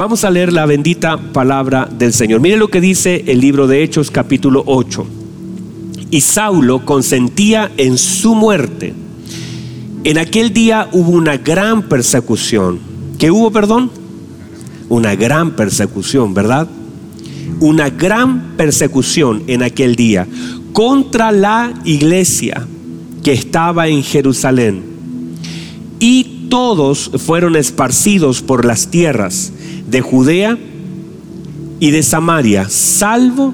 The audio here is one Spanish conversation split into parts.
Vamos a leer la bendita palabra del Señor. Mire lo que dice el libro de Hechos capítulo 8. Y Saulo consentía en su muerte. En aquel día hubo una gran persecución. ¿Qué hubo, perdón? Una gran persecución, ¿verdad? Una gran persecución en aquel día contra la iglesia que estaba en Jerusalén. Y todos fueron esparcidos por las tierras de Judea y de Samaria, salvo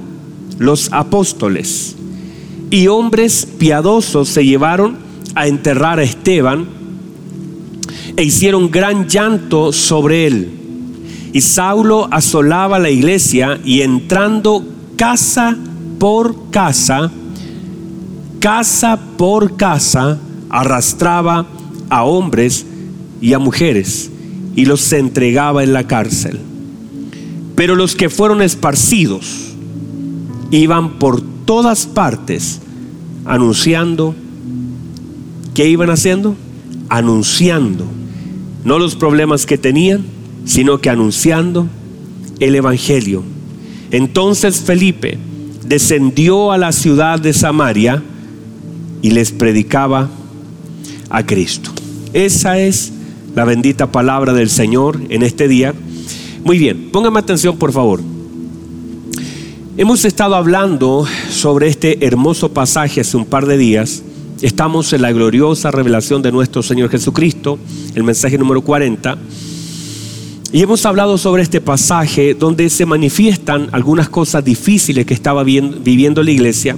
los apóstoles. Y hombres piadosos se llevaron a enterrar a Esteban e hicieron gran llanto sobre él. Y Saulo asolaba la iglesia y entrando casa por casa, casa por casa, arrastraba a hombres y a mujeres y los entregaba en la cárcel. Pero los que fueron esparcidos iban por todas partes anunciando. ¿Qué iban haciendo? Anunciando. No los problemas que tenían, sino que anunciando el Evangelio. Entonces Felipe descendió a la ciudad de Samaria y les predicaba a Cristo. Esa es la bendita palabra del Señor en este día. Muy bien, póngame atención por favor. Hemos estado hablando sobre este hermoso pasaje hace un par de días. Estamos en la gloriosa revelación de nuestro Señor Jesucristo, el mensaje número 40. Y hemos hablado sobre este pasaje donde se manifiestan algunas cosas difíciles que estaba viviendo la iglesia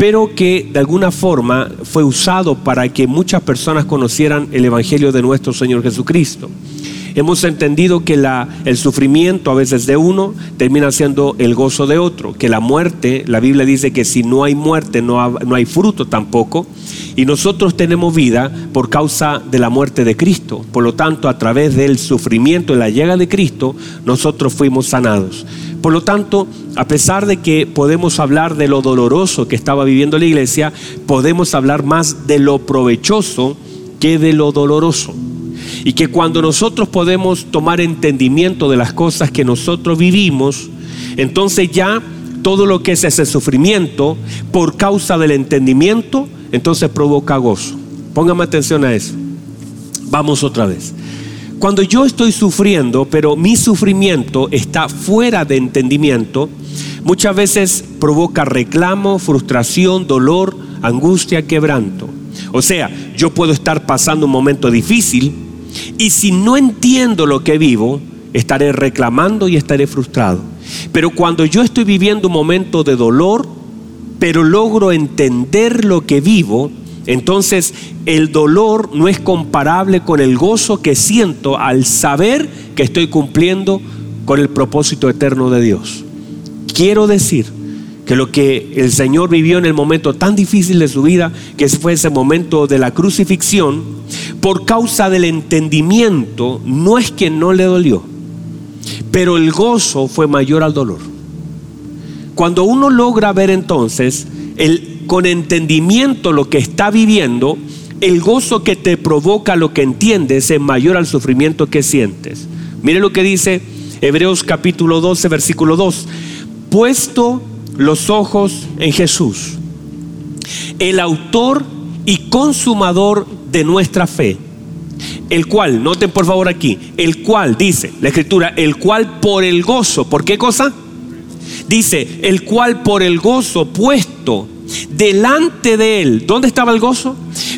pero que de alguna forma fue usado para que muchas personas conocieran el Evangelio de nuestro Señor Jesucristo. Hemos entendido que el sufrimiento a veces de uno termina siendo el gozo de otro, que la muerte, la Biblia dice que si no hay muerte no, no hay fruto tampoco, y nosotros tenemos vida por causa de la muerte de Cristo. Por lo tanto, a través del sufrimiento y la llegada de Cristo, nosotros fuimos sanados. Por lo tanto, a pesar de que podemos hablar de lo doloroso que estaba viviendo la iglesia, podemos hablar más de lo provechoso que de lo doloroso. Y que cuando nosotros podemos tomar entendimiento de las cosas que nosotros vivimos, entonces ya todo lo que es ese sufrimiento por causa del entendimiento, entonces provoca gozo. Póngame atención a eso. Vamos otra vez. Cuando yo estoy sufriendo, pero mi sufrimiento está fuera de entendimiento, muchas veces provoca reclamo, frustración, dolor, angustia, quebranto. O sea, yo puedo estar pasando un momento difícil y si no entiendo lo que vivo, estaré reclamando y estaré frustrado. Pero cuando yo estoy viviendo un momento de dolor, pero logro entender lo que vivo, entonces el dolor no es comparable con el gozo que siento al saber que estoy cumpliendo con el propósito eterno de Dios. Quiero decir que lo que el Señor vivió en el momento tan difícil de su vida, que fue ese momento de la crucifixión, por causa del entendimiento, no es que no le dolió, pero el gozo fue mayor al dolor. Cuando uno logra ver entonces el con entendimiento lo que está viviendo, el gozo que te provoca lo que entiendes es mayor al sufrimiento que sientes. Mire lo que dice Hebreos capítulo 12, versículo 2. Puesto los ojos en Jesús, el autor y consumador de nuestra fe, el cual, noten por favor aquí, el cual dice la escritura, el cual por el gozo, ¿por qué cosa? Dice, el cual por el gozo puesto delante de él. ¿Dónde estaba el gozo?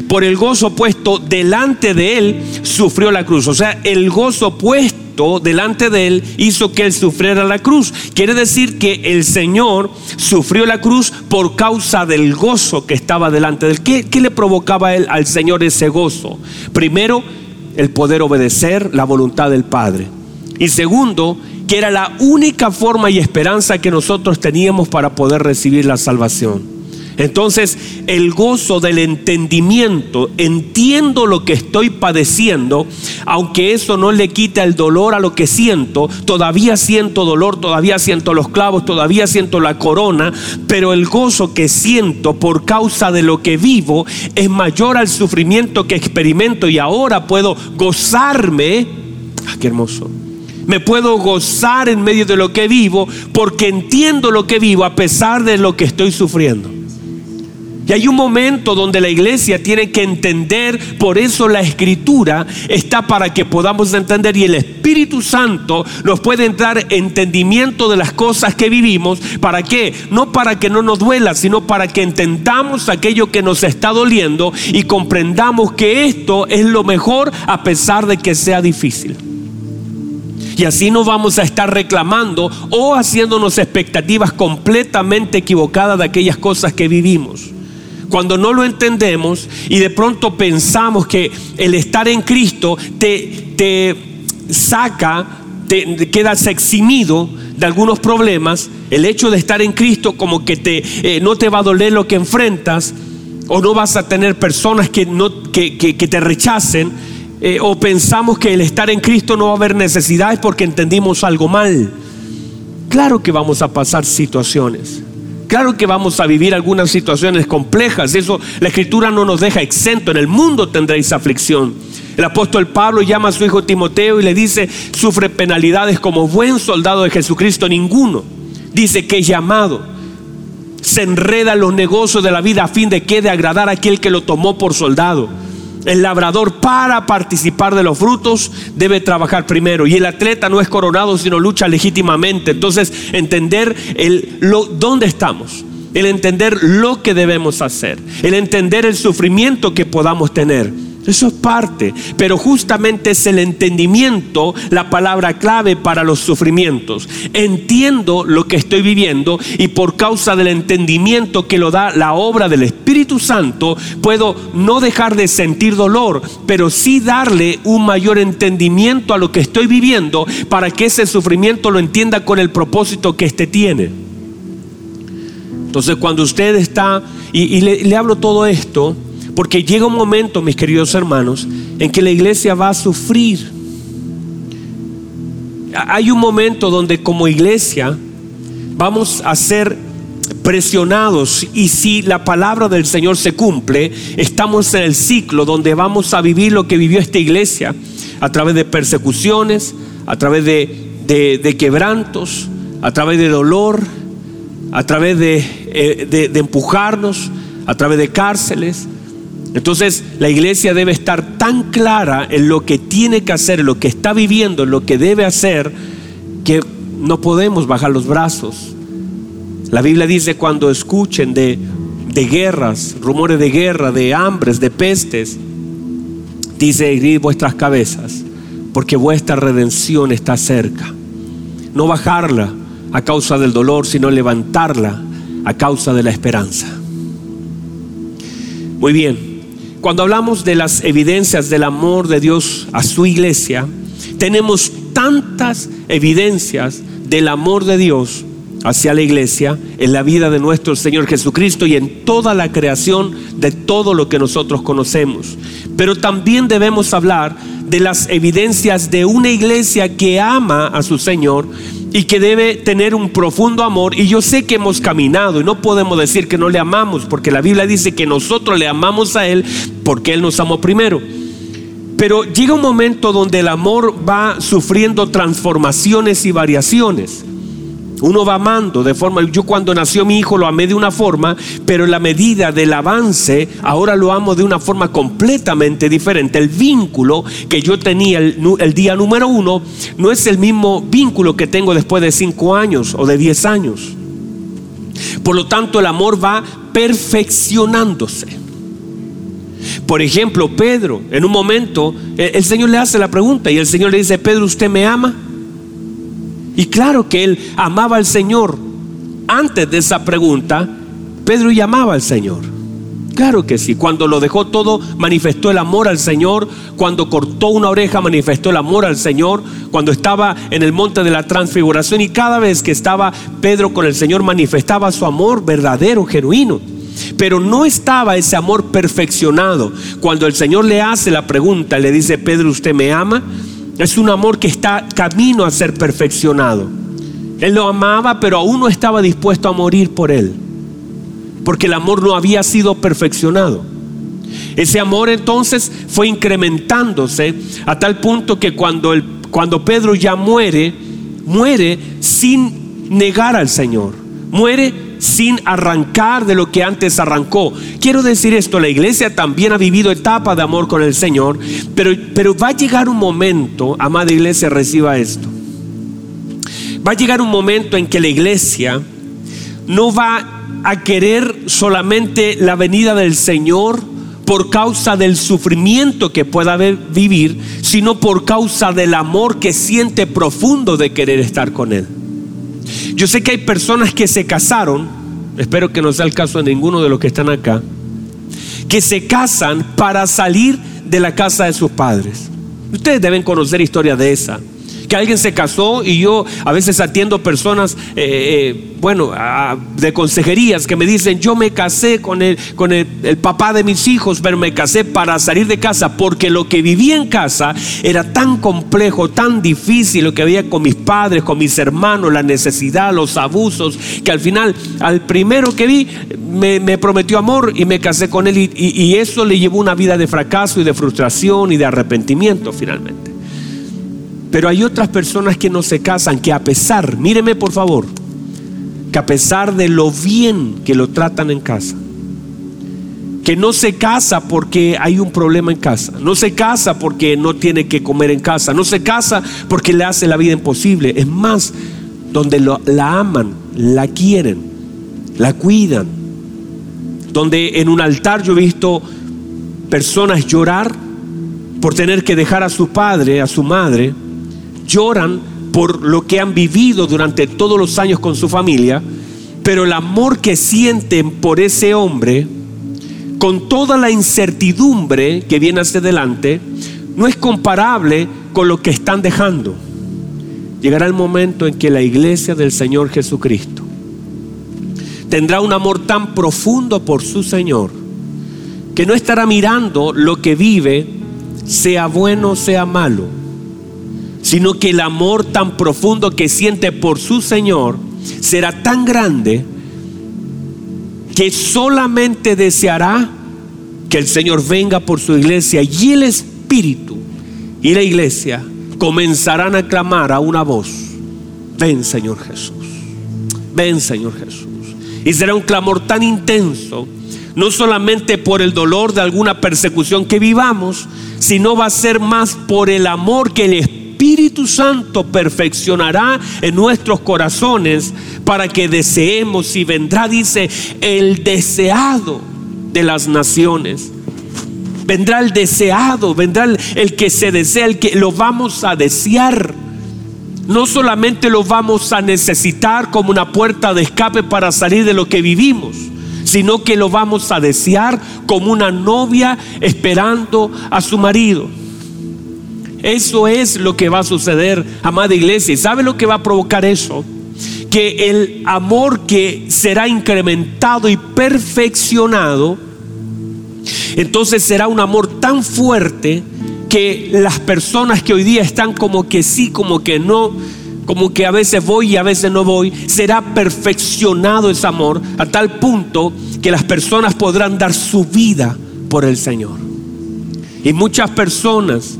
Por el gozo puesto delante de él, sufrió la cruz. O sea, el gozo puesto delante de él hizo que él sufriera la cruz. Quiere decir que el Señor sufrió la cruz por causa del gozo que estaba delante de él. ¿Qué, qué le provocaba él, al Señor ese gozo? Primero, el poder obedecer la voluntad del Padre. Y segundo, que era la única forma y esperanza que nosotros teníamos para poder recibir la salvación. Entonces, el gozo del entendimiento, entiendo lo que estoy padeciendo, aunque eso no le quita el dolor a lo que siento, todavía siento dolor, todavía siento los clavos, todavía siento la corona, pero el gozo que siento por causa de lo que vivo es mayor al sufrimiento que experimento y ahora puedo gozarme. Ah, qué hermoso Me puedo gozar en medio de lo que vivo porque entiendo lo que vivo a pesar de lo que estoy sufriendo. Y hay un momento donde la iglesia tiene que entender, por eso la escritura está para que podamos entender y el Espíritu Santo nos puede entrar entendimiento de las cosas que vivimos. ¿Para qué? No para que no nos duela, sino para que entendamos aquello que nos está doliendo y comprendamos que esto es lo mejor a pesar de que sea difícil. Y así no vamos a estar reclamando o haciéndonos expectativas completamente equivocadas de aquellas cosas que vivimos. Cuando no lo entendemos y de pronto pensamos que el estar en Cristo te, te saca, te quedas eximido de algunos problemas, el hecho de estar en Cristo como que te, eh, no te va a doler lo que enfrentas, o no vas a tener personas que, no, que, que, te rechacen, eh, o pensamos que el estar en Cristo no va a haber necesidades porque entendimos algo mal. Claro que vamos a pasar situaciones. Claro que vamos a vivir algunas situaciones complejas. Eso la escritura no nos deja exento. En el mundo tendréis aflicción. El apóstol Pablo llama a su hijo Timoteo y le dice, sufre penalidades como buen soldado de Jesucristo. Ninguno dice que es llamado. Se enreda en los negocios de la vida a fin de que de agradar a aquel que lo tomó por soldado. El labrador para participar de los frutos debe trabajar primero. Y el atleta no es coronado sino lucha legítimamente. Entonces entender el, lo, dónde estamos, el entender lo que debemos hacer, el entender el sufrimiento que podamos tener eso es parte, pero justamente es el entendimiento la palabra clave para los sufrimientos. Entiendo lo que estoy viviendo y por causa del entendimiento que lo da la obra del Espíritu Santo, puedo no dejar de sentir dolor, pero sí darle un mayor entendimiento a lo que estoy viviendo para que ese sufrimiento lo entienda con el propósito que éste tiene. Entonces cuando usted está, y, le, le hablo todo esto, porque llega un momento, mis queridos hermanos, en que la iglesia va a sufrir. Hay un momento donde como iglesia vamos a ser presionados y si la palabra del Señor se cumple, estamos en el ciclo donde vamos a vivir lo que vivió esta iglesia a través de persecuciones, a través de, quebrantos, a través de dolor, a través eh, de empujarnos, a través de cárceles, entonces la iglesia debe estar tan clara en lo que tiene que hacer, lo que está viviendo, en lo que debe hacer, que no podemos bajar los brazos. La Biblia dice cuando escuchen de, de guerras, rumores de guerra, de hambres, de pestes, dice herid vuestras cabezas, porque vuestra redención está cerca. No bajarla a causa del dolor, sino levantarla a causa de la esperanza. Muy bien. Cuando hablamos de las evidencias del amor de Dios a su iglesia, tenemos tantas evidencias del amor de Dios hacia la iglesia en la vida de nuestro Señor Jesucristo y en toda la creación de todo lo que nosotros conocemos. Pero también debemos hablar de las evidencias de una iglesia que ama a su Señor y que debe tener un profundo amor. Y yo sé que hemos caminado y no podemos decir que no le amamos, porque la Biblia dice que nosotros le amamos a Él porque Él nos amó primero. Pero llega un momento donde el amor va sufriendo transformaciones y variaciones. Uno va amando de forma, yo cuando nació mi hijo lo amé de una forma, pero en la medida del avance, ahora lo amo de una forma completamente diferente. El vínculo que yo tenía el, día número uno no es el mismo vínculo que tengo después de cinco años o de diez años. Por lo tanto, el amor va perfeccionándose. Por ejemplo, Pedro, en un momento, el Señor le hace la pregunta y el Señor le dice, Pedro, ¿usted me ama? Y claro que él amaba al Señor. Antes de esa pregunta, Pedro llamaba al Señor. Claro que sí. Cuando lo dejó todo, manifestó el amor al Señor. Cuando cortó una oreja, manifestó el amor al Señor. Cuando estaba en el monte de la transfiguración y cada vez que estaba Pedro con el Señor, manifestaba su amor verdadero, genuino. Pero no estaba ese amor perfeccionado. Cuando el Señor le hace la pregunta, le dice, Pedro, ¿usted me ama? Es un amor que está camino a ser perfeccionado. Él lo amaba, pero aún no estaba dispuesto a morir por él, porque el amor no había sido perfeccionado. Ese amor entonces fue incrementándose a tal punto que cuando el cuando Pedro ya muere, muere sin negar al Señor. Muere sin arrancar de lo que antes arrancó. Quiero decir esto, la iglesia también ha vivido etapa de amor con el Señor, pero, pero va a llegar un momento, amada iglesia, reciba esto. Va a llegar un momento en que la iglesia no va a querer solamente la venida del Señor por causa del sufrimiento que pueda vivir, sino por causa del amor que siente profundo de querer estar con Él. Yo sé que hay personas que se casaron, espero que no sea el caso de ninguno de los que están acá, que se casan para salir de la casa de sus padres. Ustedes deben conocer historias de esa que alguien se casó y yo a veces atiendo personas, eh, eh, bueno, de consejerías que me dicen, yo me casé con, el, con el, papá de mis hijos, pero me casé para salir de casa porque lo que vivía en casa era tan complejo, tan difícil, lo que había con mis padres, con mis hermanos, la necesidad, los abusos, que al final, al primero que vi, me, prometió amor y me casé con él y eso le llevó una vida de fracaso y de frustración y de arrepentimiento finalmente. Pero hay otras personas que no se casan, que a pesar, míreme por favor, que a pesar de lo bien que lo tratan en casa, que no se casa porque hay un problema en casa, no se casa porque no tiene que comer en casa, no se casa porque le hace la vida imposible, es más, donde la aman, la quieren, la cuidan, donde en un altar yo he visto personas llorar por tener que dejar a su padre, a su madre, lloran por lo que han vivido durante todos los años con su familia, pero el amor que sienten por ese hombre, con toda la incertidumbre que viene hacia adelante, no es comparable con lo que están dejando. Llegará el momento en que la iglesia del Señor Jesucristo tendrá un amor tan profundo por su Señor que no estará mirando lo que vive, sea bueno o sea malo sino que el amor tan profundo que siente por su Señor será tan grande que solamente deseará que el Señor venga por su iglesia y el Espíritu y la iglesia comenzarán a clamar a una voz, ven Señor Jesús, ven Señor Jesús. Y será un clamor tan intenso, no solamente por el dolor de alguna persecución que vivamos, sino va a ser más por el amor que el Espíritu Espíritu Santo perfeccionará en nuestros corazones para que deseemos y vendrá, dice, el deseado de las naciones. Vendrá el deseado, vendrá el, que se desea, el que lo vamos a desear. No solamente lo vamos a necesitar como una puerta de escape para salir de lo que vivimos, sino que lo vamos a desear como una novia esperando a su marido. Eso es lo que va a suceder, amada iglesia. ¿Y sabe lo que va a provocar eso? Que el amor que será incrementado y perfeccionado, entonces será un amor tan fuerte que las personas que hoy día están como que sí, como que no, como que a veces voy y a veces no voy, será perfeccionado ese amor a tal punto que las personas podrán dar su vida por el Señor. Y muchas personas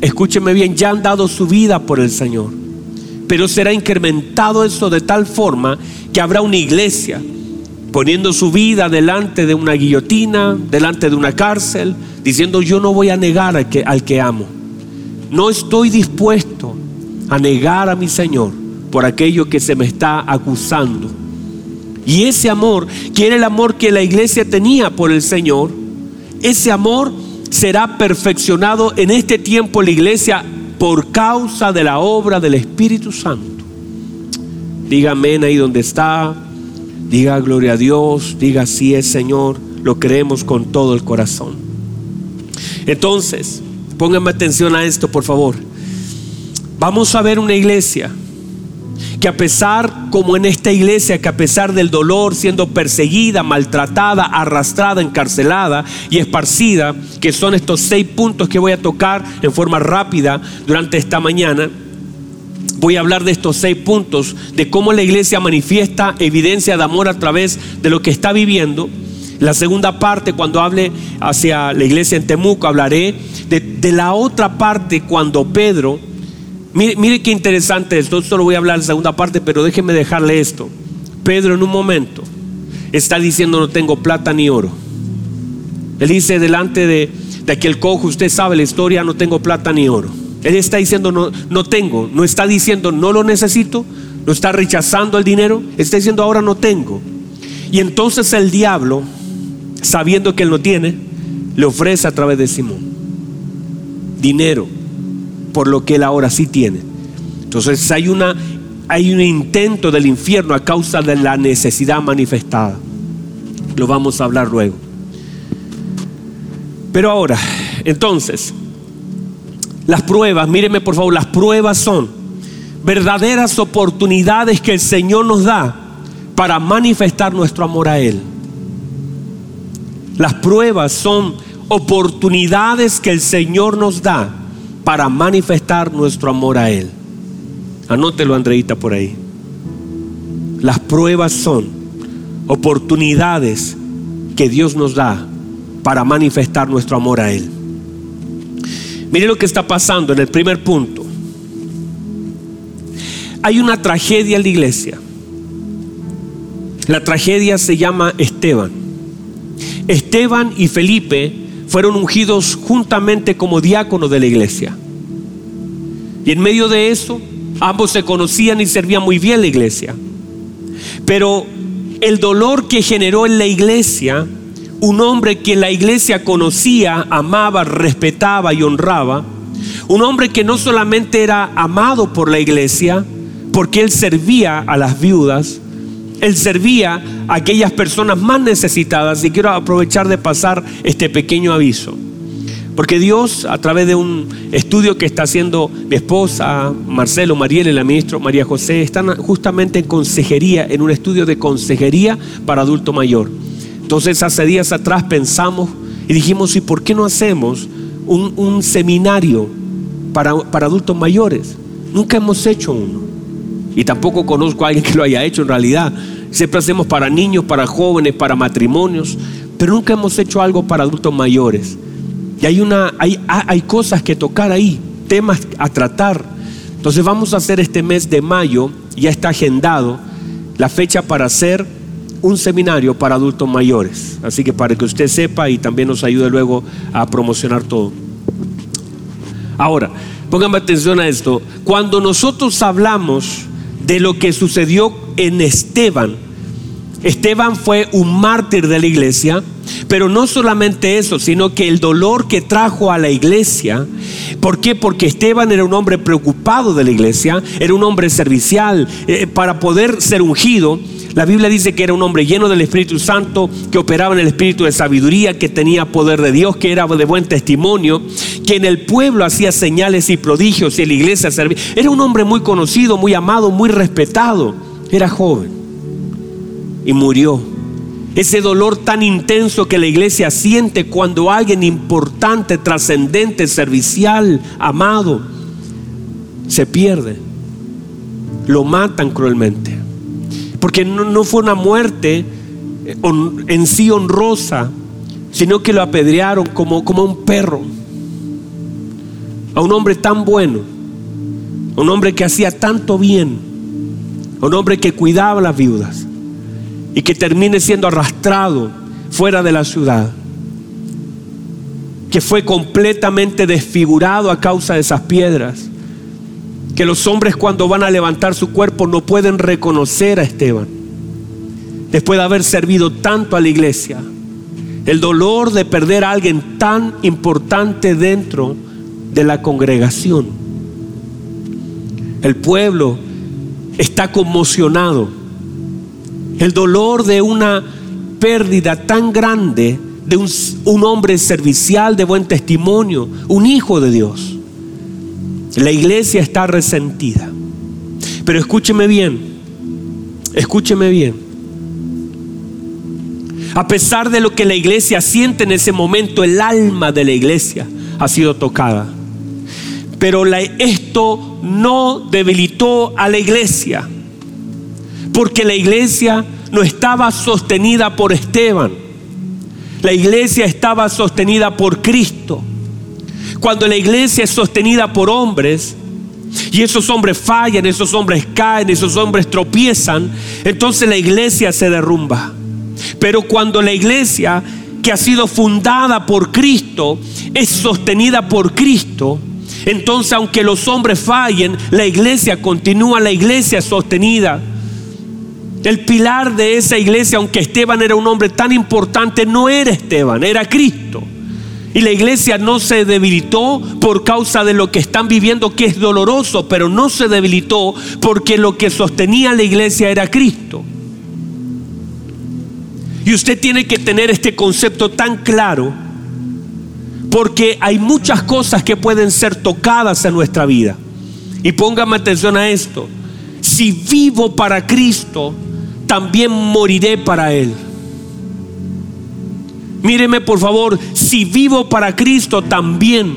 escúcheme bien, ya han dado su vida por el Señor. Pero será incrementado eso de tal forma que habrá una iglesia poniendo su vida delante de una guillotina, delante de una cárcel, diciendo yo no voy a negar al que, amo. No estoy dispuesto a negar a mi Señor por aquello que se me está acusando. Y ese amor, que era el amor que la iglesia tenía por el Señor, ese amor será perfeccionado en este tiempo la iglesia por causa de la obra del Espíritu Santo. Diga amén ahí donde está. Diga gloria a Dios. Diga sí es Señor. Lo creemos con todo el corazón. Entonces, pónganme atención a esto, por favor. Vamos a ver una iglesia que a pesar, como en esta iglesia, que a pesar del dolor, siendo perseguida, maltratada, arrastrada, encarcelada y esparcida, que son estos seis puntos que voy a tocar en forma rápida durante esta mañana, voy a hablar de estos seis puntos, de cómo la iglesia manifiesta evidencia de amor a través de lo que está viviendo. La segunda parte, cuando hable hacia la iglesia en Temuco, hablaré de, de la otra parte cuando Pedro Mire, mire qué interesante esto. Esto lo voy a hablar en la segunda parte, pero déjeme dejarle esto. Pedro en un momento está diciendo no tengo plata ni oro. Él dice delante de, de aquel cojo, usted sabe la historia, no tengo plata ni oro. Él está diciendo no, no tengo, no está diciendo no lo necesito, no está rechazando el dinero, está diciendo ahora no tengo. Y entonces el diablo, sabiendo que él no tiene, le ofrece a través de Simón dinero por lo que él ahora sí tiene. Entonces hay una hay un intento del infierno a causa de la necesidad manifestada. Lo vamos a hablar luego. Pero ahora, entonces, las pruebas, míreme por favor, las pruebas son verdaderas oportunidades que el Señor nos da para manifestar nuestro amor a Él. Las pruebas son oportunidades que el Señor nos da para manifestar nuestro amor a Él. Anótelo, Andreita, por ahí. Las pruebas son oportunidades que Dios nos da para manifestar nuestro amor a Él. Mire lo que está pasando en el primer punto. Hay una tragedia en la iglesia. La tragedia se llama Esteban. Esteban y Felipe fueron ungidos juntamente como diáconos de la iglesia. Y en medio de eso, ambos se conocían y servían muy bien la iglesia. Pero el dolor que generó en la iglesia, un hombre que la iglesia conocía, amaba, respetaba y honraba, un hombre que no solamente era amado por la iglesia, porque él servía a las viudas, él servía a aquellas personas más necesitadas y quiero aprovechar de pasar este pequeño aviso. Porque Dios, a través de un estudio que está haciendo mi esposa, Marcelo, Mariela y la ministra María José, están justamente en consejería, en un estudio de consejería para adulto mayor. Entonces, hace días atrás pensamos y dijimos, ¿y por qué no hacemos un, un seminario para, para adultos mayores? Nunca hemos hecho uno. Y tampoco conozco a alguien que lo haya hecho en realidad. Siempre hacemos para niños, para jóvenes, para matrimonios, pero nunca hemos hecho algo para adultos mayores. Y hay, una, hay, hay cosas que tocar ahí, temas a tratar. Entonces vamos a hacer este mes de mayo, ya está agendado, la fecha para hacer un seminario para adultos mayores. Así que para que usted sepa y también nos ayude luego a promocionar todo. Ahora, pónganme atención a esto. Cuando nosotros hablamos de lo que sucedió en Esteban, Esteban fue un mártir de la iglesia, pero no solamente eso, sino que el dolor que trajo a la iglesia, ¿por qué? Porque Esteban era un hombre preocupado de la iglesia, era un hombre servicial, eh, para poder ser ungido. La Biblia dice que era un hombre lleno del Espíritu Santo, que operaba en el Espíritu de sabiduría, que tenía poder de Dios, que era de buen testimonio, que en el pueblo hacía señales y prodigios y en la iglesia servía. Era un hombre muy conocido, muy amado, muy respetado. Era joven y murió. Ese dolor tan intenso que la iglesia siente cuando alguien importante, trascendente, servicial, amado, se pierde. Lo matan cruelmente. Porque no, fue una muerte eh, en sí honrosa, sino que lo apedrearon como, como un perro. A un hombre tan bueno, a un hombre que hacía tanto bien, a un hombre que cuidaba a las viudas y que termine siendo arrastrado fuera de la ciudad, que fue completamente desfigurado a causa de esas piedras, que los hombres cuando van a levantar su cuerpo no pueden reconocer a Esteban, después de haber servido tanto a la iglesia, el dolor de perder a alguien tan importante dentro de la congregación. El pueblo está conmocionado el dolor de una pérdida tan grande de un, hombre servicial de buen testimonio, un hijo de Dios. La iglesia está resentida. Pero escúcheme bien, escúcheme bien. A pesar de lo que la iglesia siente en ese momento, el alma de la iglesia ha sido tocada. Pero esto no debilitó a la iglesia porque la iglesia no estaba sostenida por Esteban. La iglesia estaba sostenida por Cristo. Cuando la iglesia es sostenida por hombres, y esos hombres fallan, esos hombres caen, esos hombres tropiezan, entonces la iglesia se derrumba. Pero cuando la iglesia que ha sido fundada por Cristo es sostenida por Cristo, entonces aunque los hombres fallen, la iglesia continúa, la iglesia sostenida. El pilar de esa iglesia, aunque Esteban era un hombre tan importante, no era Esteban, era Cristo. Y la iglesia no se debilitó por causa de lo que están viviendo, que es doloroso, pero no se debilitó porque lo que sostenía la iglesia era Cristo. Y usted tiene que tener este concepto tan claro porque hay muchas cosas que pueden ser tocadas en nuestra vida. Y póngame atención a esto. Si vivo para Cristo, también moriré para Él. Míreme por favor, si vivo para Cristo, también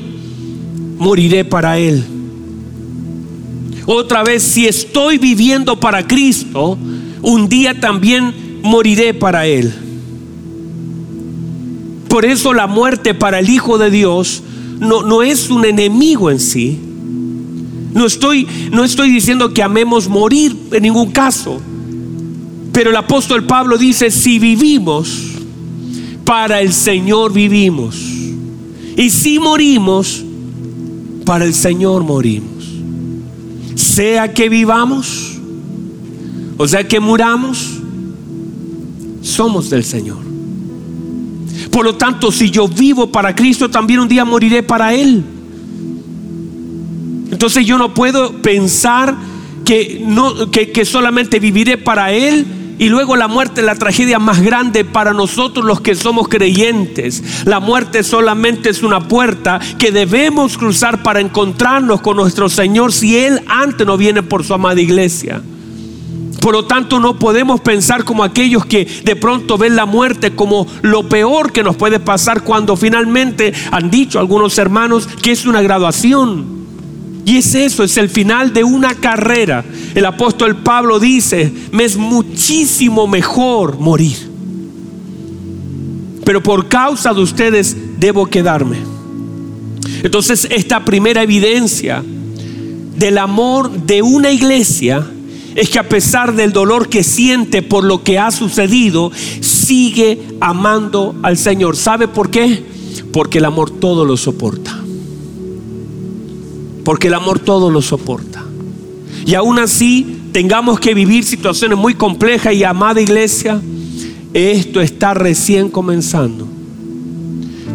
moriré para Él. Otra vez, si estoy viviendo para Cristo, un día también moriré para él. Por eso la muerte para el Hijo de Dios no, no es un enemigo en sí. No estoy, no estoy diciendo que amemos morir en ningún caso. Pero el apóstol Pablo dice, si vivimos, para el Señor vivimos. Y si morimos, para el Señor morimos. Sea que vivamos, o sea que muramos, somos del Señor. Por lo tanto, si yo vivo para Cristo, también un día moriré para Él. Entonces yo no puedo pensar que, no, que, solamente viviré para Él y luego la muerte es la tragedia más grande para nosotros los que somos creyentes. La muerte solamente es una puerta que debemos cruzar para encontrarnos con nuestro Señor si Él antes no viene por su amada iglesia. Por lo tanto, no podemos pensar como aquellos que de pronto ven la muerte como lo peor que nos puede pasar cuando finalmente han dicho algunos hermanos que es una graduación. Y es eso, es el final de una carrera. El apóstol Pablo dice, me es muchísimo mejor morir. Pero por causa de ustedes debo quedarme. Entonces, esta primera evidencia del amor de una iglesia es que a pesar del dolor que siente por lo que ha sucedido, sigue amando al Señor. ¿Sabe por qué? Porque el amor todo lo soporta. Porque el amor todo lo soporta. Y aún así tengamos que vivir situaciones muy complejas y amada iglesia, esto está recién comenzando.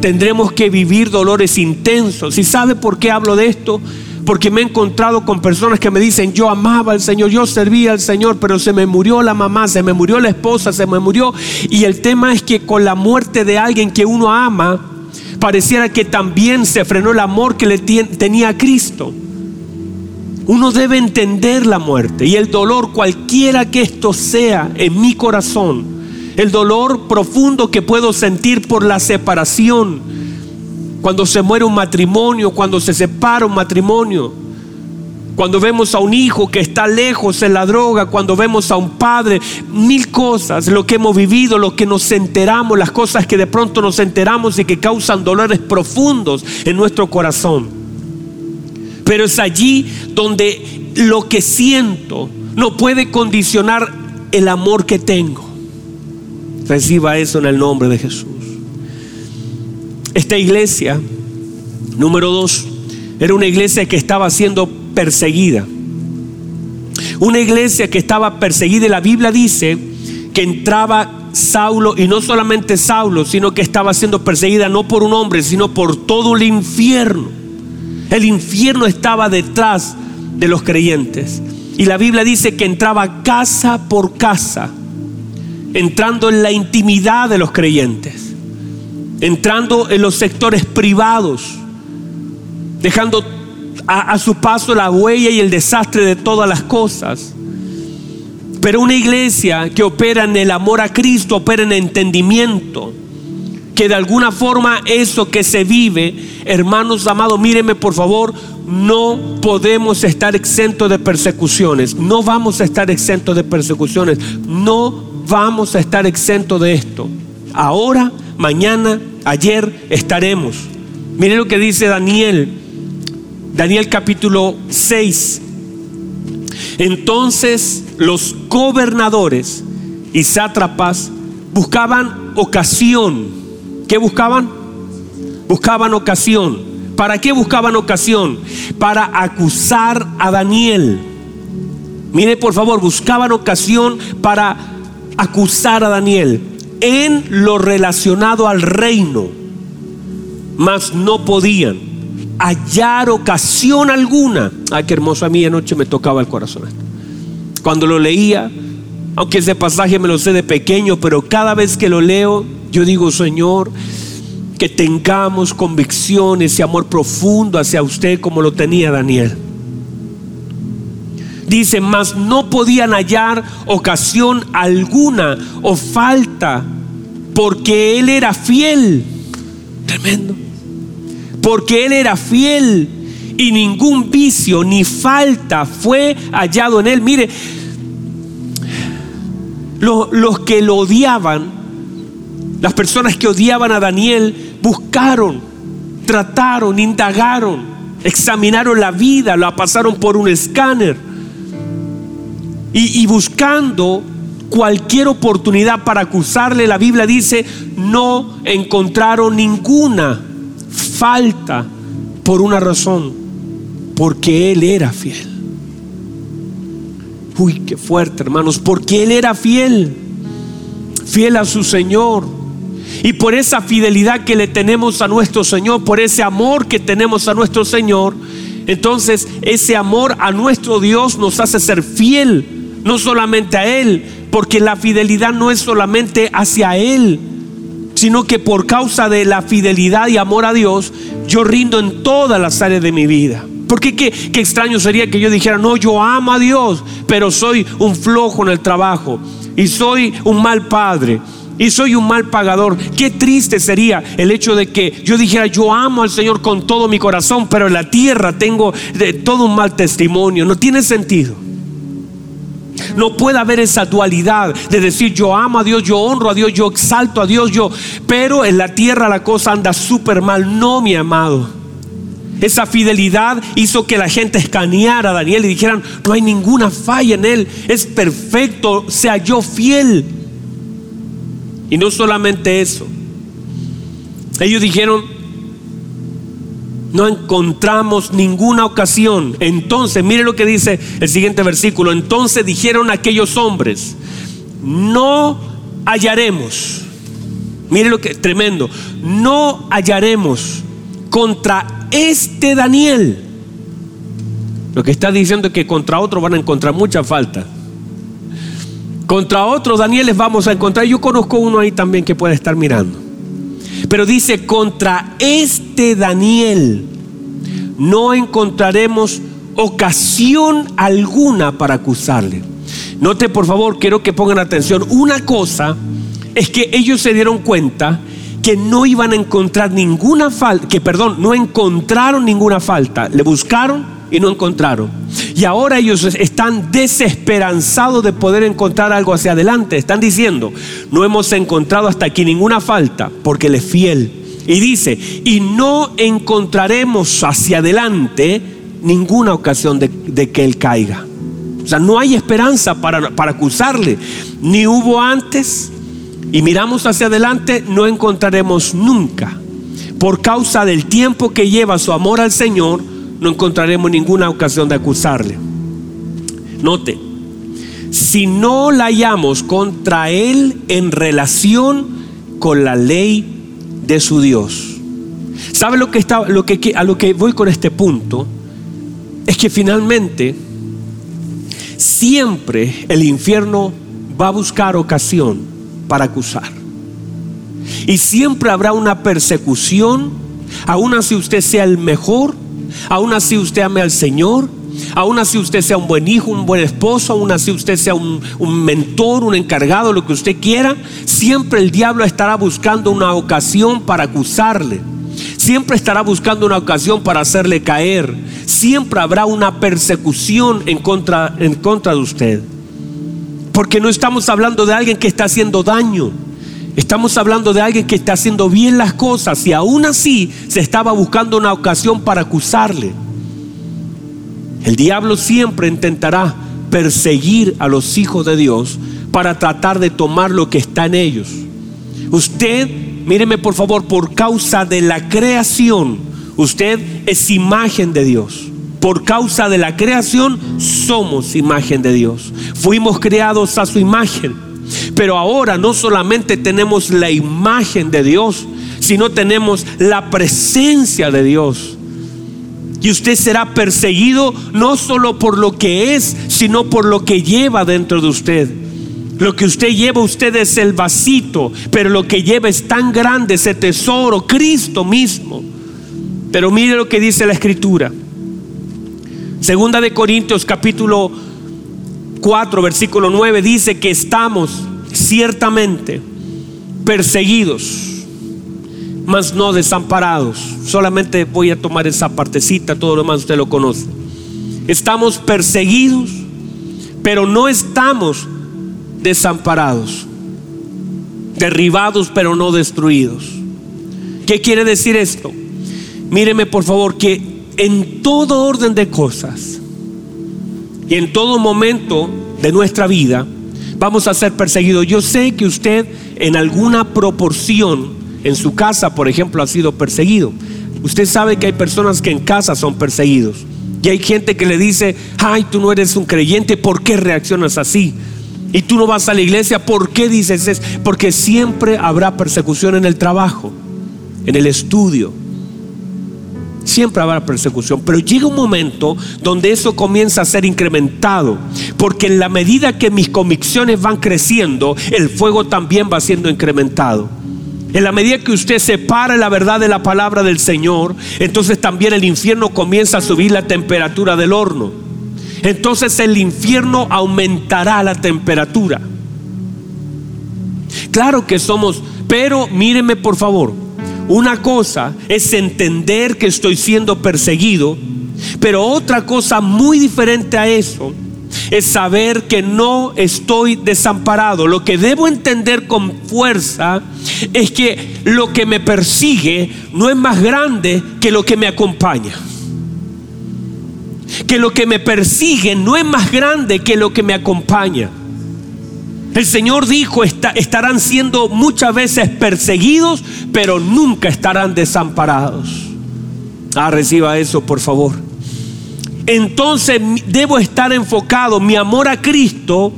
Tendremos que vivir dolores intensos. ¿Y sabe por qué hablo de esto? porque me he encontrado con personas que me dicen, yo amaba al Señor, yo servía al Señor, pero se me murió la mamá, se me murió la esposa, se me murió. Y el tema es que con la muerte de alguien que uno ama, pareciera que también se frenó el amor que le tenía a Cristo. Uno debe entender la muerte y el dolor, cualquiera que esto sea en mi corazón, el dolor profundo que puedo sentir por la separación, cuando se muere un matrimonio, cuando se separa un matrimonio, cuando vemos a un hijo que está lejos en la droga, cuando vemos a un padre, mil cosas, lo que hemos vivido, lo que nos enteramos, las cosas que de pronto nos enteramos y que causan dolores profundos en nuestro corazón. Pero es allí donde lo que siento no puede condicionar el amor que tengo. Reciba eso en el nombre de Jesús. Esta iglesia, número dos, era una iglesia que estaba siendo perseguida. Una iglesia que estaba perseguida y la Biblia dice que entraba Saulo y no solamente Saulo, sino que estaba siendo perseguida no por un hombre, sino por todo el infierno. El infierno estaba detrás de los creyentes. Y la Biblia dice que entraba casa por casa, entrando en la intimidad de los creyentes entrando en los sectores privados, dejando a, su paso la huella y el desastre de todas las cosas. Pero una iglesia que opera en el amor a Cristo, opera en entendimiento, que de alguna forma eso que se vive, hermanos amados, mírenme por favor, no podemos estar exentos de persecuciones, no vamos a estar exentos de persecuciones, no vamos a estar exentos de esto. Ahora mañana, ayer estaremos. Mire lo que dice Daniel Daniel capítulo 6. Entonces los gobernadores y sátrapas buscaban ocasión. ¿Qué buscaban? Buscaban ocasión. ¿Para qué buscaban ocasión? Para acusar a Daniel. Mire, por favor, buscaban ocasión para acusar a Daniel en lo relacionado al reino, mas no podían hallar ocasión alguna. Ay, qué hermoso a mí anoche me tocaba el corazón. Cuando lo leía, aunque ese pasaje me lo sé de pequeño, pero cada vez que lo leo, yo digo, Señor, que tengamos convicciones y amor profundo hacia usted como lo tenía Daniel. Dice, mas no podían hallar ocasión alguna o falta, porque él era fiel. Tremendo. Porque él era fiel y ningún vicio ni falta fue hallado en él. Mire, los, que lo odiaban, las personas que odiaban a Daniel, buscaron, trataron, indagaron, examinaron la vida, la pasaron por un escáner y, buscando cualquier oportunidad para acusarle, la Biblia dice, no encontraron ninguna falta por una razón, porque Él era fiel. Uy, qué fuerte, hermanos, porque Él era fiel, fiel a su Señor. Y por esa fidelidad que le tenemos a nuestro Señor, por ese amor que tenemos a nuestro Señor, entonces ese amor a nuestro Dios nos hace ser fiel no solamente a Él, porque la fidelidad no es solamente hacia Él, sino que por causa de la fidelidad y amor a Dios, yo rindo en todas las áreas de mi vida. Porque qué, extraño sería que yo dijera, no, yo amo a Dios, pero soy un flojo en el trabajo y soy un mal padre y soy un mal pagador. Qué triste sería el hecho de que yo dijera, yo amo al Señor con todo mi corazón, pero en la tierra tengo de, todo un mal testimonio. No tiene sentido. No puede haber esa dualidad de decir yo amo a Dios, yo honro a Dios, yo exalto a Dios, yo, pero en la tierra la cosa anda súper mal. No, mi amado. Esa fidelidad hizo que la gente escaneara a Daniel y dijeran, no hay ninguna falla en él, es perfecto, sea yo fiel. Y no solamente eso. Ellos dijeron, no encontramos ninguna ocasión. Entonces, mire lo que dice el siguiente versículo. Entonces dijeron aquellos hombres, no hallaremos. Mire lo que tremendo. No hallaremos contra este Daniel. Lo que está diciendo es que contra otro van a encontrar mucha falta. Contra otros Danieles vamos a encontrar. Yo conozco uno ahí también que puede estar mirando. Pero dice, contra este Daniel no encontraremos ocasión alguna para acusarle. Note por favor, quiero que pongan atención. Una cosa es que ellos se dieron cuenta que no iban a encontrar ninguna falta, que perdón, no encontraron ninguna falta. Le buscaron y no encontraron. Y ahora ellos están desesperanzados de poder encontrar algo hacia adelante. Están diciendo, no hemos encontrado hasta aquí ninguna falta porque Él es fiel. Y dice, y no encontraremos hacia adelante ninguna ocasión de, que Él caiga. O sea, no hay esperanza para, para acusarle. Ni hubo antes. Y miramos hacia adelante, no encontraremos nunca. Por causa del tiempo que lleva su amor al Señor, no encontraremos ninguna ocasión de acusarle. Note, si no la hallamos contra Él en relación con la ley de su Dios. ¿Sabe lo que está, lo que, a lo que voy con este punto? Es que finalmente siempre el infierno va a buscar ocasión para acusar. Y siempre habrá una persecución, aun así usted sea el mejor, aún así usted ame al Señor, aún así usted sea un buen hijo, un buen esposo, aún así usted sea un, mentor, un encargado, lo que usted quiera, siempre el diablo estará buscando una ocasión para acusarle. Siempre estará buscando una ocasión para hacerle caer. Siempre habrá una persecución en contra, en contra de usted. Porque no estamos hablando de alguien que está haciendo daño. Estamos hablando de alguien que está haciendo bien las cosas y aún así se estaba buscando una ocasión para acusarle. El diablo siempre intentará perseguir a los hijos de Dios para tratar de tomar lo que está en ellos. Usted, míreme por favor, por causa de la creación, usted es imagen de Dios. Por causa de la creación somos imagen de Dios. Fuimos creados a su imagen. Pero ahora no solamente tenemos la imagen de Dios, sino tenemos la presencia de Dios. Y usted será perseguido no solo por lo que es, sino por lo que lleva dentro de usted. Lo que usted lleva, usted es el vasito, pero lo que lleva es tan grande, ese tesoro, Cristo mismo. Pero mire lo que dice la escritura. Segunda de Corintios capítulo 4, versículo 9 dice que estamos ciertamente perseguidos mas no desamparados. Solamente voy a tomar esa partecita, todo lo demás usted lo conoce. Estamos perseguidos, pero no estamos desamparados. Derribados, pero no destruidos. ¿Qué quiere decir esto? Míreme por favor que en todo orden de cosas y en todo momento de nuestra vida vamos a ser perseguidos. Yo sé que usted en alguna proporción en su casa, por ejemplo, ha sido perseguido. Usted sabe que hay personas que en casa son perseguidos. Y hay gente que le dice, ay, tú no eres un creyente, ¿por qué reaccionas así? Y tú no vas a la iglesia, ¿por qué dices eso? Porque siempre habrá persecución en el trabajo, en el estudio. Siempre habrá persecución, pero llega un momento donde eso comienza a ser incrementado, porque en la medida que mis convicciones van creciendo, el fuego también va siendo incrementado. En la medida que usted separa la verdad de la palabra del Señor, entonces también el infierno comienza a subir la temperatura del horno. Entonces el infierno aumentará la temperatura. Claro que somos, pero míreme por favor, una cosa es entender que estoy siendo perseguido, pero otra cosa muy diferente a eso es saber que no estoy desamparado. Lo que debo entender con fuerza es que lo que me persigue no es más grande que lo que me acompaña. Que lo que me persigue no es más grande que lo que me acompaña. El Señor dijo, estarán siendo muchas veces perseguidos, pero nunca estarán desamparados. Ah, reciba eso, por favor entonces debo estar enfocado. Mi amor a Cristo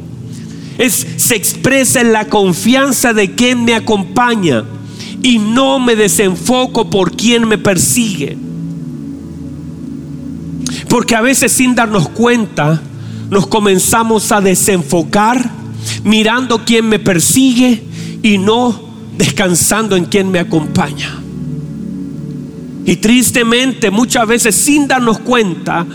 es, se expresa en la confianza de quien me acompaña y no me desenfoco por quien me persigue. Porque a veces sin darnos cuenta nos comenzamos a desenfocar mirando quien me persigue y no descansando en quien me acompaña. Y tristemente muchas veces sin darnos cuenta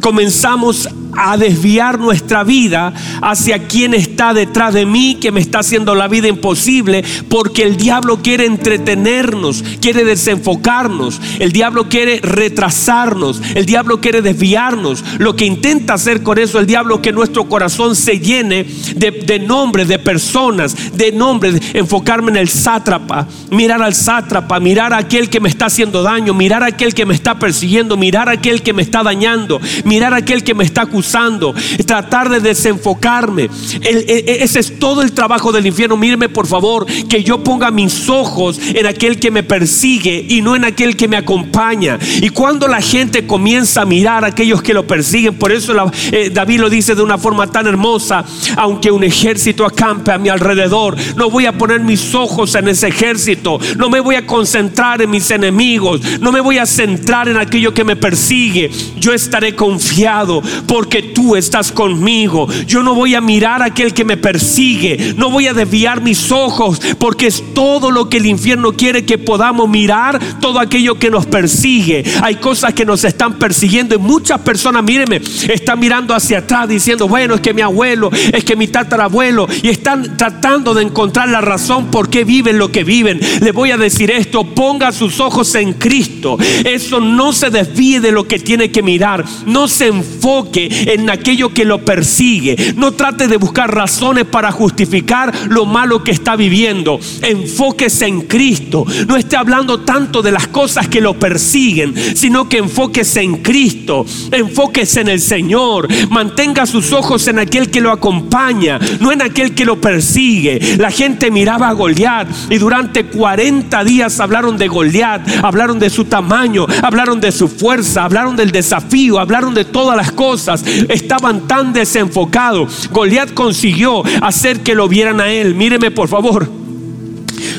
comenzamos a desviar nuestra vida hacia quien está detrás de mí, que me está haciendo la vida imposible, porque el diablo quiere entretenernos, quiere desenfocarnos, el diablo quiere retrasarnos, el diablo quiere desviarnos. Lo que intenta hacer con eso el diablo es que nuestro corazón se llene de, nombres, de personas, de nombres, enfocarme en el sátrapa, mirar al sátrapa, mirar a aquel que me está haciendo daño, mirar a aquel que me está persiguiendo, mirar a aquel que me está dañando, mirar a aquel que me está acusando usando, tratar de desenfocarme. ese es todo el trabajo del infierno. Míreme por favor, que yo ponga mis ojos en aquel que me persigue y no en aquel que me acompaña. Y cuando la gente comienza a mirar a aquellos que lo persiguen, por eso eh, David lo dice de una forma tan hermosa, aunque un ejército acampe a mi alrededor, no voy a poner mis ojos en ese ejército, no me voy a concentrar en mis enemigos, no me voy a centrar en aquello que me persigue, yo estaré confiado porque que tú estás conmigo. Yo no voy a mirar a aquel que me persigue. No voy a desviar mis ojos porque es todo lo que el infierno quiere que podamos mirar, todo aquello que nos persigue. Hay cosas que nos están persiguiendo y muchas personas, mírenme, están mirando hacia atrás diciendo, bueno, es que mi abuelo, es que mi tatarabuelo, y están tratando de encontrar la razón por qué viven lo que viven. Le voy a decir esto, ponga sus ojos en Cristo. Eso no se desvíe de lo que tiene que mirar. No se enfoque en aquello que lo persigue. No trate de buscar razones para justificar lo malo que está viviendo. Enfóquese en Cristo. No esté hablando tanto de las cosas que lo persiguen, sino que enfóquese en Cristo. Enfóquese en el Señor. Mantenga sus ojos en aquel que lo acompaña, no en aquel que lo persigue. La gente miraba a Goliat y durante 40 días hablaron de Goliat, hablaron de su tamaño, hablaron de su fuerza, hablaron del desafío, hablaron de todas las cosas. Estaban tan desenfocados. Goliat consiguió hacer que lo vieran a él. Míreme por favor.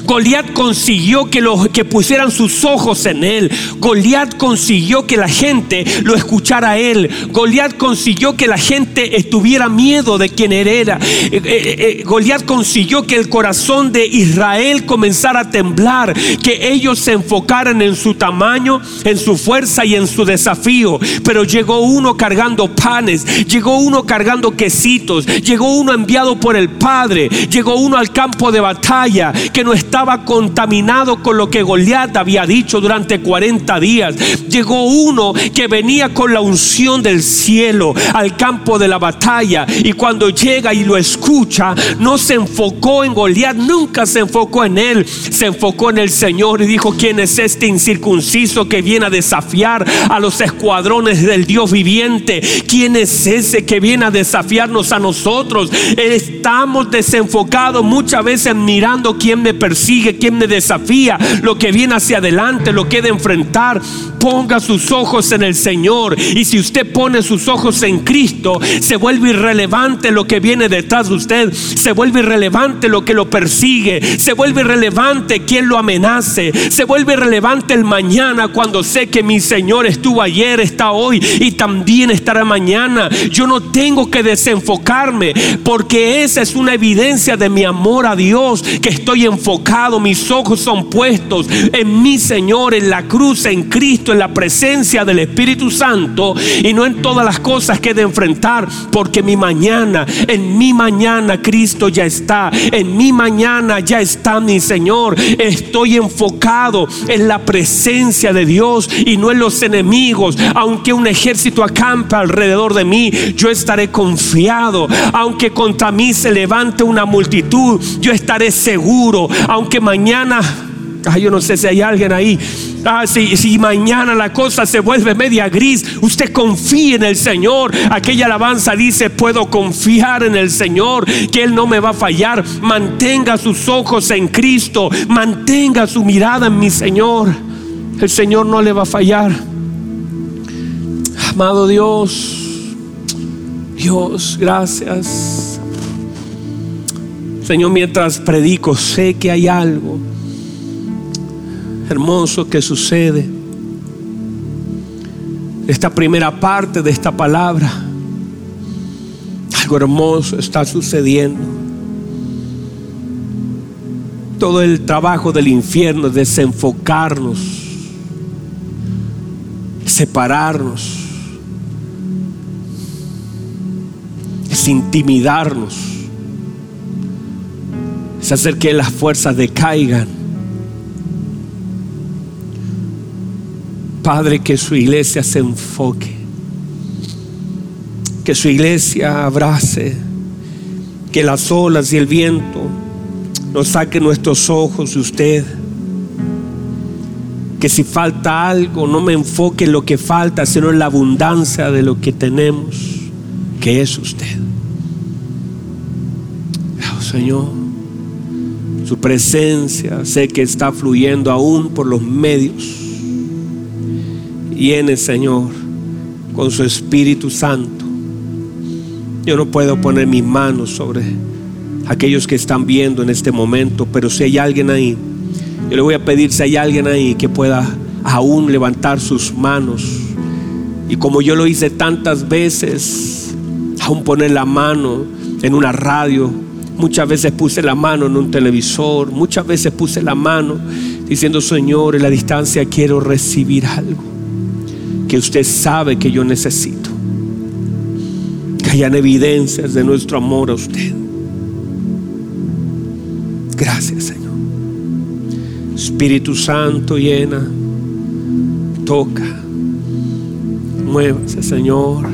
Goliat consiguió que, los, que pusieran sus ojos en él. Goliat consiguió que la gente lo escuchara a él. Goliat consiguió que la gente estuviera miedo de quien era. Eh, eh, eh, Goliat consiguió que el corazón de Israel comenzara a temblar, que ellos se enfocaran en su tamaño, en su fuerza y en su desafío. Pero llegó uno cargando panes, llegó uno cargando quesitos, llegó uno enviado por el Padre, llegó uno al campo de batalla que no estaba contaminado con lo que Goliat había dicho durante 40 días. Llegó uno que venía con la unción del cielo al campo de la batalla y cuando llega y lo escucha, no se enfocó en Goliat, nunca se enfocó en él, se enfocó en el Señor y dijo, ¿quién es este incircunciso que viene a desafiar a los escuadrones del Dios viviente? ¿Quién es ese que viene a desafiarnos a nosotros? Estamos desenfocados muchas veces mirando quién me persigue sigue, quien me desafía, lo que viene hacia adelante, lo que he de enfrentar. Ponga sus ojos en el Señor. Y si usted pone sus ojos en Cristo, se vuelve irrelevante lo que viene detrás de usted. Se vuelve irrelevante lo que lo persigue. Se vuelve irrelevante quien lo amenace. Se vuelve irrelevante el mañana cuando sé que mi Señor estuvo ayer, está hoy y también estará mañana. Yo no tengo que desenfocarme porque esa es una evidencia de mi amor a Dios que estoy enfocado mis ojos son puestos en mi Señor, en la cruz, en Cristo, en la presencia del Espíritu Santo y no en todas las cosas que he de enfrentar, porque mi mañana, en mi mañana Cristo ya está, en mi mañana ya está mi Señor. Estoy enfocado en la presencia de Dios y no en los enemigos. Aunque un ejército acampa alrededor de mí, yo estaré confiado. Aunque contra mí se levante una multitud, yo estaré seguro aunque mañana, yo no sé si hay alguien ahí, ah, si, si mañana la cosa se vuelve media gris, usted confíe en el Señor. Aquella alabanza dice, puedo confiar en el Señor, que Él no me va a fallar. Mantenga sus ojos en Cristo, mantenga su mirada en mi Señor. El Señor no le va a fallar. Amado Dios, Dios, gracias. Señor, mientras predico, sé que hay algo hermoso que sucede. Esta primera parte de esta palabra, algo hermoso está sucediendo. Todo el trabajo del infierno es desenfocarnos, separarnos, es intimidarnos hacer que las fuerzas decaigan. Padre, que su iglesia se enfoque, que su iglesia abrace, que las olas y el viento nos saquen nuestros ojos de usted. Que si falta algo, no me enfoque en lo que falta, sino en la abundancia de lo que tenemos, que es usted. Oh, Señor su presencia sé que está fluyendo aún por los medios. Viene, Señor, con su Espíritu Santo. Yo no puedo poner mis manos sobre aquellos que están viendo en este momento, pero si hay alguien ahí, yo le voy a pedir si hay alguien ahí que pueda aún levantar sus manos. Y como yo lo hice tantas veces, aún poner la mano en una radio Muchas veces puse la mano en un televisor, muchas veces puse la mano diciendo, Señor, en la distancia quiero recibir algo que usted sabe que yo necesito. Que hayan evidencias de nuestro amor a usted. Gracias, Señor. Espíritu Santo llena, toca, muévase, Señor.